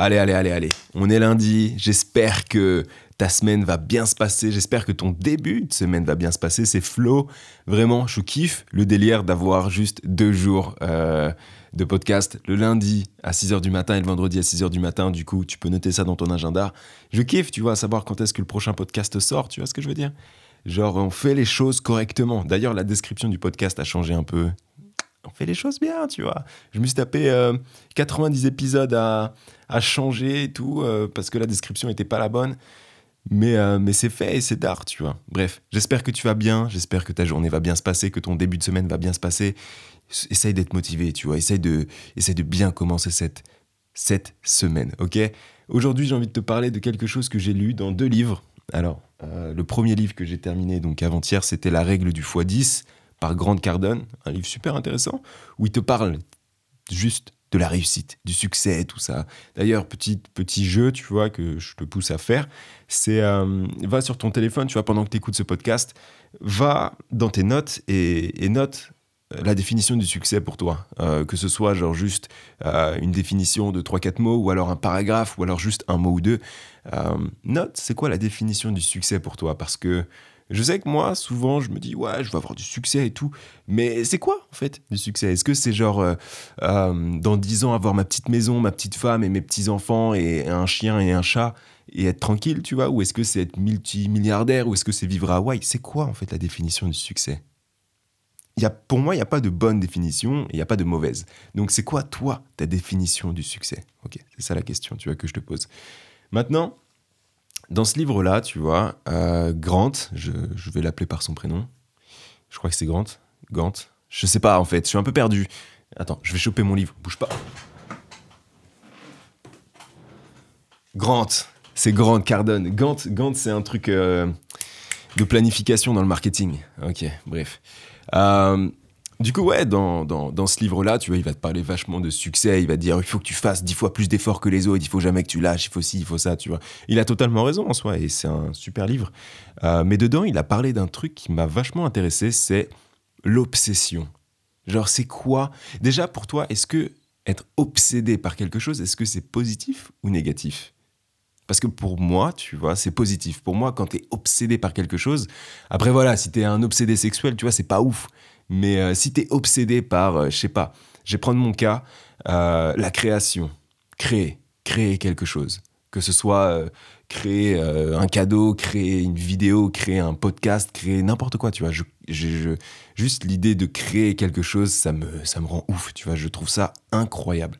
Allez, allez, allez, allez. On est lundi. J'espère que ta semaine va bien se passer. J'espère que ton début de semaine va bien se passer. C'est Flo. Vraiment, je kiffe le délire d'avoir juste deux jours euh, de podcast. Le lundi à 6h du matin et le vendredi à 6h du matin. Du coup, tu peux noter ça dans ton agenda. Je kiffe, tu vois, savoir quand est-ce que le prochain podcast sort. Tu vois ce que je veux dire? Genre, on fait les choses correctement. D'ailleurs, la description du podcast a changé un peu on fait les choses bien, tu vois. Je me suis tapé 90 euh, épisodes à, changer et tout, euh, parce que la description n'était pas la bonne. Mais, euh, mais c'est fait et c'est d'art, tu vois. Bref, j'espère que tu vas bien, j'espère que ta journée va bien se passer, que ton début de semaine va bien se passer. Essaye d'être motivé, tu vois. Essaye de, essaye de bien commencer cette, cette semaine, ok? Aujourd'hui, j'ai envie de te parler de quelque chose que j'ai lu dans deux livres. Alors, le premier livre que j'ai terminé, donc avant-hier, c'était La règle du x10 par Grande Cardone, un livre super intéressant, où il te parle juste de la réussite, du succès, tout ça. D'ailleurs, petit, petit jeu, tu vois, que je te pousse à faire, c'est euh, va sur ton téléphone, tu vois, pendant que tu écoutes ce podcast, va dans tes notes et, note euh, la définition du succès pour toi. Euh, que ce soit genre juste une définition de 3-4 mots, ou alors un paragraphe, ou alors juste un mot ou deux. note, c'est quoi la définition du succès pour toi? Parce que je sais que moi, souvent, je me dis, ouais, je vais avoir du succès et tout. Mais c'est quoi, en fait, du succès? Est-ce que c'est genre, euh, euh, dans 10 ans, avoir ma petite maison, ma petite femme et mes petits-enfants et un chien et un chat et être tranquille, tu vois? Ou est-ce que c'est être multimilliardaire? Ou est-ce que c'est vivre à Hawaï? C'est quoi, en fait, la définition du succès? Y a, Pour moi, il n'y a pas de bonne définition et il n'y a pas de mauvaise. Donc, c'est quoi, toi, ta définition du succès? Ok, c'est ça la question, tu vois, que je te pose. Maintenant, dans ce livre-là, tu vois, euh, Grant, je, vais l'appeler par son prénom. Je crois que c'est Grant. Gant. Je sais pas en fait, je suis un peu perdu. Attends, je vais choper mon livre, bouge pas. Grant, c'est Grant Cardone. Gant, Gant c'est un truc euh, de planification dans le marketing. Ok, bref. Euh, du coup, ouais, dans, dans, ce livre-là, tu vois, il va te parler vachement de succès. Il va te dire, il faut que tu fasses dix fois plus d'efforts que les autres. Il faut jamais que tu lâches. Il faut ci, il faut ça, tu vois. Il a totalement raison en soi et c'est un super livre. Euh, mais dedans, il a parlé d'un truc qui m'a vachement intéressé, c'est l'obsession. Genre, c'est quoi? Déjà, pour toi, est-ce que être obsédé par quelque chose, est-ce que c'est positif ou négatif? Parce que pour moi, tu vois, c'est positif. Pour moi, quand tu es obsédé par quelque chose, après voilà, si tu es un obsédé sexuel, tu vois, c'est pas ouf. Mais euh, si tu es obsédé par, euh, je sais pas, je vais prendre mon cas, euh, la création, créer, créer quelque chose. Que ce soit créer un cadeau, créer une vidéo, créer un podcast, créer n'importe quoi, tu vois. Juste l'idée de créer quelque chose, ça me, ça me rend ouf, tu vois. Je trouve ça incroyable.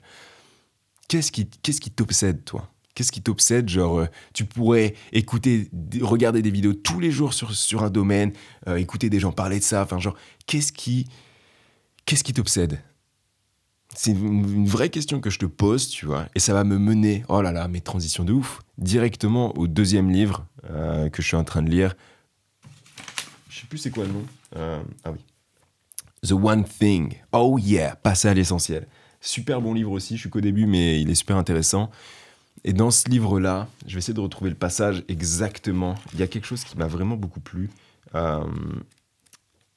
Qu'est-ce qui t'obsède, toi? Qu'est-ce qui t'obsède Genre, euh, tu pourrais écouter, regarder des vidéos tous les jours sur, sur un domaine, euh, écouter des gens parler de ça. Enfin, genre, qu'est-ce qui, qu'est-ce qui t'obsède? C'est une, vraie question que je te pose, tu vois. Et ça va me mener, oh là là, mes transitions de ouf, directement au deuxième livre euh, que je suis en train de lire. Je sais plus c'est quoi le nom. ah oui. The One Thing. Oh yeah, passer à l'essentiel. Super bon livre aussi, je suis qu'au début, mais il est super intéressant. Et dans ce livre-là, je vais essayer de retrouver le passage exactement. Il y a quelque chose qui m'a vraiment beaucoup plu. Euh,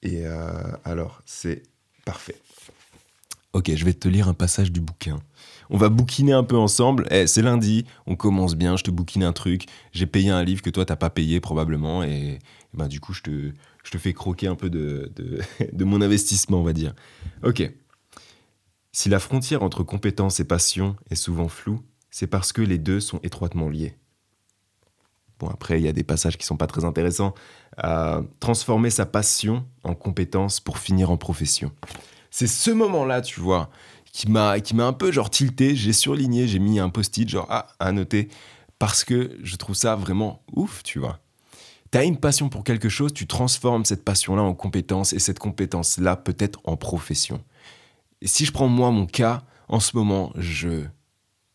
et euh, alors, c'est parfait. Ok, je vais te lire un passage du bouquin. On va bouquiner un peu ensemble. Eh, c'est lundi, on commence bien, je te bouquine un truc. J'ai payé un livre que toi, t'as pas payé probablement. Et, ben, du coup, je te, je te fais croquer un peu de, de, de mon investissement, on va dire. Ok. Si la frontière entre compétence et passion est souvent floue, c'est parce que les deux sont étroitement liés. Bon, après, il y a des passages qui sont pas très intéressants. transformer sa passion en compétence pour finir en profession. C'est ce moment-là, tu vois, qui m'a, qui m'a un peu genre tilté. J'ai surligné, j'ai mis un post-it, genre, ah, à noter, parce que je trouve ça vraiment ouf, tu vois. Tu as une passion pour quelque chose, tu transformes cette passion-là en compétence et cette compétence-là peut-être en profession. Si je prends moi mon cas, en ce moment, je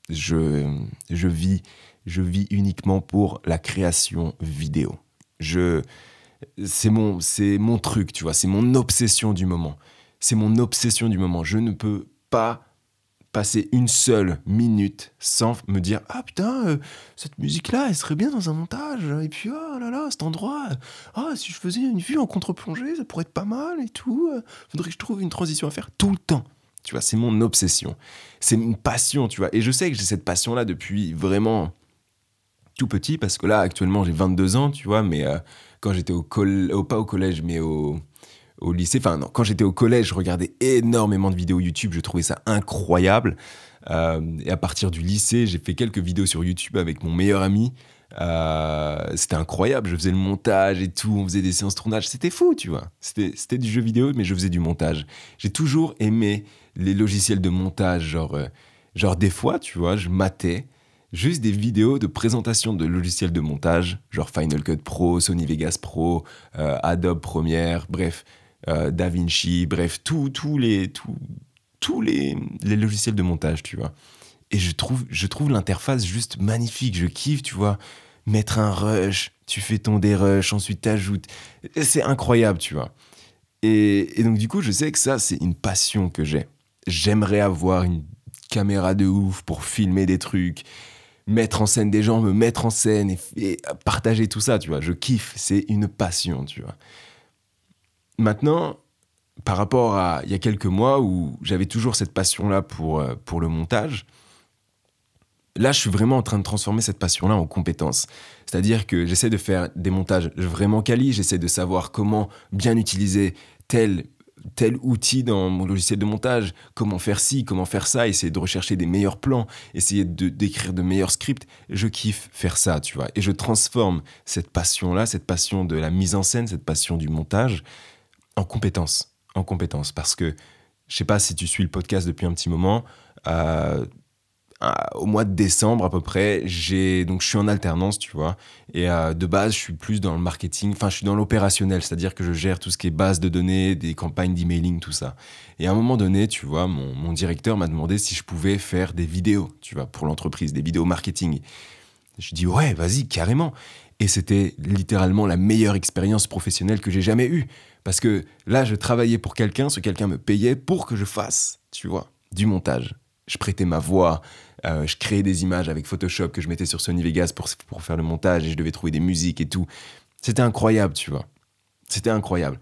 je, je, vis, je vis uniquement pour la création vidéo. Je, c'est mon, c'est mon truc, tu vois, c'est mon obsession du moment. C'est mon obsession du moment. Je ne peux pas passer une seule minute sans me dire ah putain euh, cette musique là elle serait bien dans un montage et puis oh là là cet endroit ah si je faisais une vue en contre-plongée ça pourrait être pas mal et tout faudrait que je trouve une transition à faire tout le temps Tu vois, c'est mon obsession. C'est une passion, tu vois. Et je sais que j'ai cette passion-là depuis vraiment tout petit, parce que là, actuellement, j'ai 22 ans, tu vois, mais euh, quand j'étais au collège, pas au collège, mais au, au lycée, enfin non, quand j'étais au collège, je regardais énormément de vidéos YouTube, je trouvais ça incroyable. Euh, et à partir du lycée, j'ai fait quelques vidéos sur YouTube avec mon meilleur ami. Euh, c'était incroyable, je faisais le montage et tout, on faisait des séances de tournage, c'était fou, tu vois. C'était du jeu vidéo, mais je faisais du montage. J'ai toujours aimé les logiciels de montage, genre, euh, genre des fois, tu vois, je matais juste des vidéos de présentation de logiciels de montage, genre Final Cut Pro, Sony Vegas Pro, Adobe Premiere, bref, DaVinci, bref, tous les, les, logiciels de montage, tu vois. Et je trouve, je trouve l'interface juste magnifique. Je kiffe, tu vois. Mettre un rush, tu fais ton dérush, ensuite t'ajoutes. C'est incroyable, tu vois. Et, donc, du coup, je sais que ça, c'est une passion que j'ai. J'aimerais avoir une caméra de ouf pour filmer des trucs, mettre en scène des gens, me mettre en scène et, partager tout ça, tu vois. Je kiffe. C'est une passion, tu vois. Maintenant, par rapport à il y a quelques mois où j'avais toujours cette passion-là pour, euh, pour le montage, là, je suis vraiment en train de transformer cette passion-là en compétence. C'est-à-dire que j'essaie de faire des montages vraiment quali, j'essaie de savoir comment bien utiliser tel tel outil dans mon logiciel de montage, comment faire ci, comment faire ça, essayer de rechercher des meilleurs plans, essayer d'écrire de meilleurs scripts. Je kiffe faire ça, tu vois. Et je transforme cette passion-là, cette passion de la mise en scène, cette passion du montage, en compétence en compétences. Parce que, je sais pas si tu suis le podcast depuis un petit moment, euh, au mois de décembre à peu près, j'ai donc je suis en alternance, tu vois, et euh, de base je suis plus dans le marketing, enfin je suis dans l'opérationnel, c'est-à-dire que je gère tout ce qui est base de données, des campagnes d'emailing, tout ça. Et à un moment donné, tu vois, mon, mon directeur m'a demandé si je pouvais faire des vidéos, tu vois, pour l'entreprise, des vidéos marketing. Je dis ouais, vas-y, carrément. Et c'était littéralement la meilleure expérience professionnelle que j'ai jamais eue. Parce que là, je travaillais pour quelqu'un, ce quelqu'un me payait pour que je fasse, tu vois, du montage. Je prêtais ma voix, euh, je créais des images avec Photoshop que je mettais sur Sony Vegas pour, pour faire le montage et je devais trouver des musiques et tout. C'était incroyable, tu vois. C'était incroyable.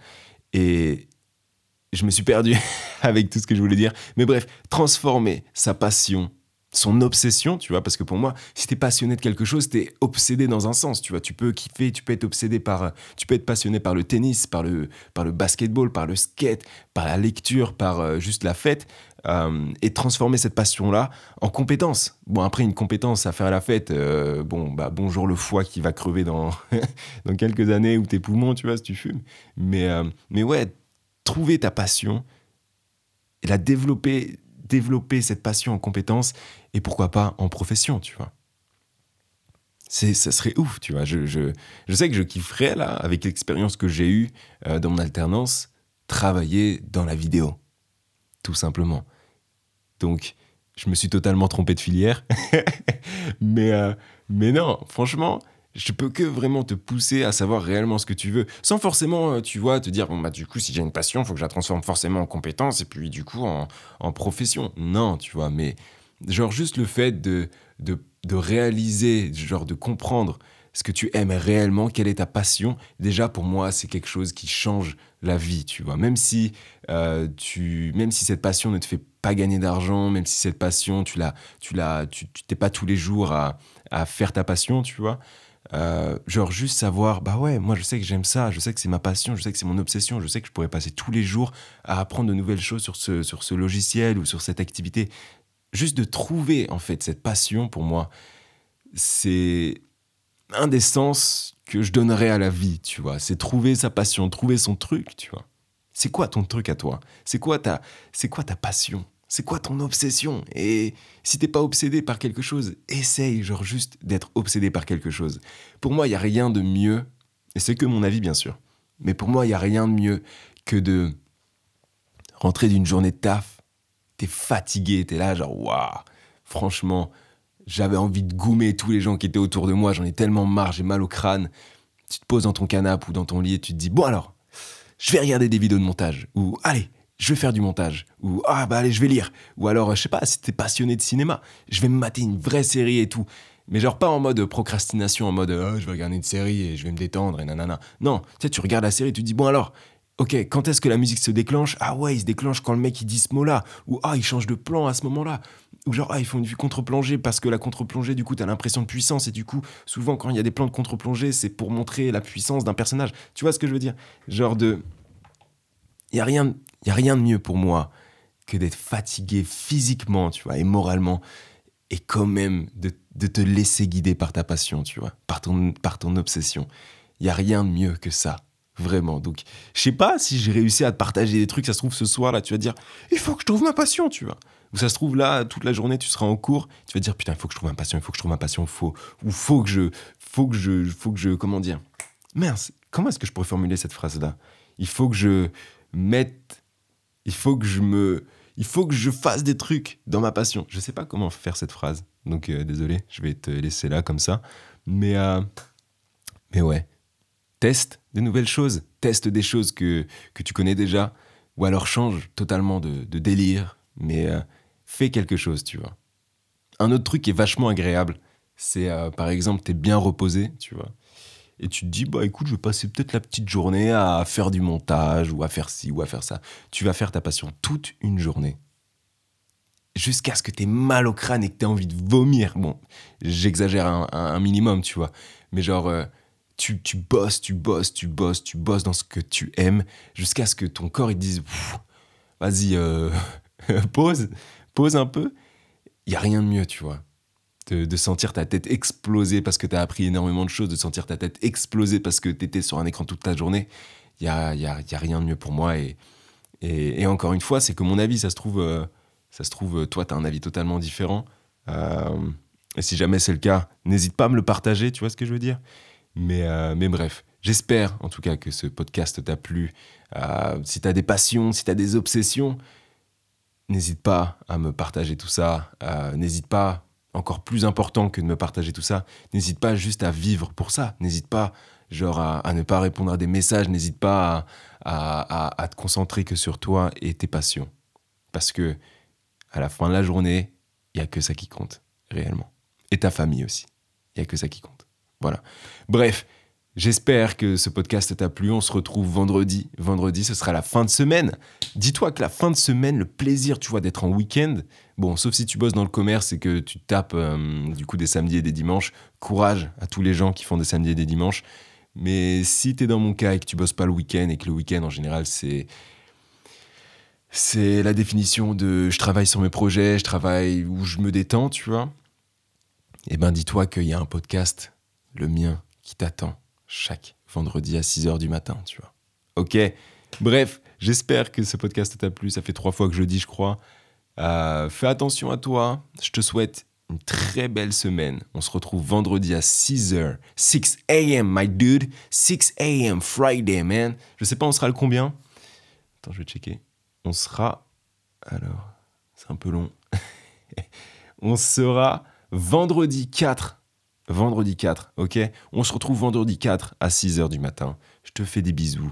Et je me suis perdu avec tout ce que je voulais dire. Mais bref, transformer sa passion son obsession, tu vois, parce que pour moi, si t'es passionné de quelque chose, t'es obsédé dans un sens, tu vois. Tu peux kiffer, tu peux être obsédé par, tu peux être passionné par le tennis, par le, par le basketball, par le skate, par la lecture, par euh, juste la fête, euh, et transformer cette passion-là en compétence. Bon, après, une compétence à faire la fête, euh, bon, bah, bonjour le foie qui va crever dans, dans quelques années ou tes poumons, tu vois, si tu fumes. Mais, mais ouais, trouver ta passion et la développer développer cette passion en compétence et pourquoi pas en profession, tu vois. Ça serait ouf, tu vois. Je, je, je, sais que je kifferais, là, avec l'expérience que j'ai eue euh, dans mon alternance, travailler dans la vidéo. Tout simplement. Donc, je me suis totalement trompé de filière. mais, euh, mais non, franchement, je peux que vraiment te pousser à savoir réellement ce que tu veux, sans forcément, euh, tu vois, te dire, bon, bah, du coup, si j'ai une passion, il faut que je la transforme forcément en compétence et puis, du coup, en, en profession. Non, tu vois, mais genre juste le fait de, de, de, réaliser, genre de comprendre ce que tu aimes réellement, quelle est ta passion, déjà, pour moi, c'est quelque chose qui change la vie, tu vois. Même si, euh, tu, même si cette passion ne te fait pas gagner d'argent, même si cette passion, tu l'as, tu l'as, tu t'es pas tous les jours à, à faire ta passion, tu vois. Euh, genre juste savoir, bah ouais, moi je sais que j'aime ça, je sais que c'est ma passion, je sais que c'est mon obsession, je sais que je pourrais passer tous les jours à apprendre de nouvelles choses sur ce, sur ce logiciel ou sur cette activité. Juste de trouver en fait cette passion pour moi, c'est un des sens que je donnerais à la vie, tu vois. C'est trouver sa passion, trouver son truc, tu vois. C'est quoi ton truc à toi? C'est quoi ta, c'est quoi ta passion? C'est quoi ton obsession? Et si t'es pas obsédé par quelque chose, essaye, genre juste d'être obsédé par quelque chose. Pour moi, il y a rien de mieux, et c'est que mon avis bien sûr, mais pour moi, il y a rien de mieux que de rentrer d'une journée de taf, t'es fatigué, t'es là genre waouh, franchement, j'avais envie de goumer tous les gens qui étaient autour de moi, j'en ai tellement marre, j'ai mal au crâne. Tu te poses dans ton canapé ou dans ton lit et tu te dis bon alors, je vais regarder des vidéos de montage ou allez, je vais faire du montage. Ou, ah, bah allez, je vais lire. Ou alors, je sais pas, si t'es passionné de cinéma, je vais me mater une vraie série et tout. Mais genre pas en mode procrastination, en mode, oh, je vais regarder une série et je vais me détendre et nanana. Non, tu sais, tu regardes la série, tu te dis, bon alors, Ok, quand est-ce que la musique se déclenche? Ah ouais, il se déclenche quand le mec il dit ce mot-là. Ou ah, il change de plan à ce moment-là. Ou genre, ah, ils font une contre-plongée parce que la contre-plongée, du coup, t'as l'impression de puissance. Et du coup, souvent, quand il y a des plans de contre-plongée, c'est pour montrer la puissance d'un personnage. Tu vois ce que je veux dire? Genre de. Il y a, rien, y a rien de mieux pour moi que d'être fatigué physiquement, tu vois, et moralement. Et quand même de, de, te laisser guider par ta passion, tu vois, par ton, par ton obsession. Il y a rien de mieux que ça. Vraiment. Donc, je sais pas si j'ai réussi à te partager des trucs. Ça se trouve, ce soir, là, tu vas dire, il faut que je trouve ma passion, tu vois. Ou ça se trouve, là, toute la journée, tu seras en cours. Tu vas dire, putain, il faut que je trouve ma passion, il faut que je trouve ma passion. Faut, ou faut que je, faut que je, faut que je, comment dire? Mince, comment est-ce que je pourrais formuler cette phrase-là? Il faut que je mette, il faut que je me, il faut que je fasse des trucs dans ma passion. Je sais pas comment faire cette phrase. Donc, euh, désolé, je vais te laisser là comme ça. Mais, euh, mais ouais teste de nouvelles choses, teste des choses que, que tu connais déjà, ou alors change totalement de, délire, mais euh, fais quelque chose, tu vois. Un autre truc qui est vachement agréable, c'est euh, par exemple, tu es bien reposé, tu vois, et tu te dis, bah écoute, je vais passer peut-être la petite journée à faire du montage, ou à faire ci, ou à faire ça. Tu vas faire ta passion toute une journée. Jusqu'à ce que tu aies mal au crâne et que tu aies envie de vomir. Bon, j'exagère un, minimum, tu vois. Mais genre, euh, tu, tu, bosses, tu bosses, tu bosses, tu bosses dans ce que tu aimes, jusqu'à ce que ton corps il dise vas-y, euh, pause, pose un peu. Il y a rien de mieux, tu vois. De, sentir ta tête exploser parce que tu as appris énormément de choses, de sentir ta tête exploser parce que tu étais sur un écran toute ta journée. Il y a, y, a, y a, rien de mieux pour moi. Et, et, encore une fois, c'est que mon avis, ça se trouve, euh, ça se trouve toi, tu as un avis totalement différent. Euh, et si jamais c'est le cas, n'hésite pas à me le partager, tu vois ce que je veux dire? Mais, euh, mais bref, j'espère en tout cas que ce podcast t'a plu. Euh, si tu as des passions, si tu as des obsessions, n'hésite pas à me partager tout ça. Euh, n'hésite pas, encore plus important que de me partager tout ça, n'hésite pas juste à vivre pour ça. N'hésite pas genre à, ne pas répondre à des messages, n'hésite pas à, à, te concentrer que sur toi et tes passions. Parce que à la fin de la journée, il n'y a que ça qui compte, réellement. Et ta famille aussi. Il n'y a que ça qui compte. Voilà. Bref, j'espère que ce podcast t'a plu. On se retrouve vendredi. Vendredi, ce sera la fin de semaine. Dis-toi que la fin de semaine, le plaisir, tu vois, d'être en week-end, bon, sauf si tu bosses dans le commerce et que tu tapes euh, du coup des samedis et des dimanches, courage à tous les gens qui font des samedis et des dimanches. Mais si tu es dans mon cas et que tu bosses pas le week-end et que le week-end en général c'est c'est la définition de je travaille sur mes projets, je travaille où je me détends, tu vois. Eh ben dis-toi qu'il y a un podcast le mien qui t'attend chaque vendredi à 6h du matin, tu vois. Ok Bref, j'espère que ce podcast t'a plu. Ça fait trois fois que je le dis, je crois. Euh, fais attention à toi. Je te souhaite une très belle semaine. On se retrouve vendredi à 6h. 6 a.m., my dude. 6 a.m. Friday, man. Je sais pas, on sera le combien? Attends, je vais checker. On sera. Alors, c'est un peu long. on sera vendredi 4 vendredi 4, ok? On se retrouve vendredi 4 à 6h du matin. Je te fais des bisous.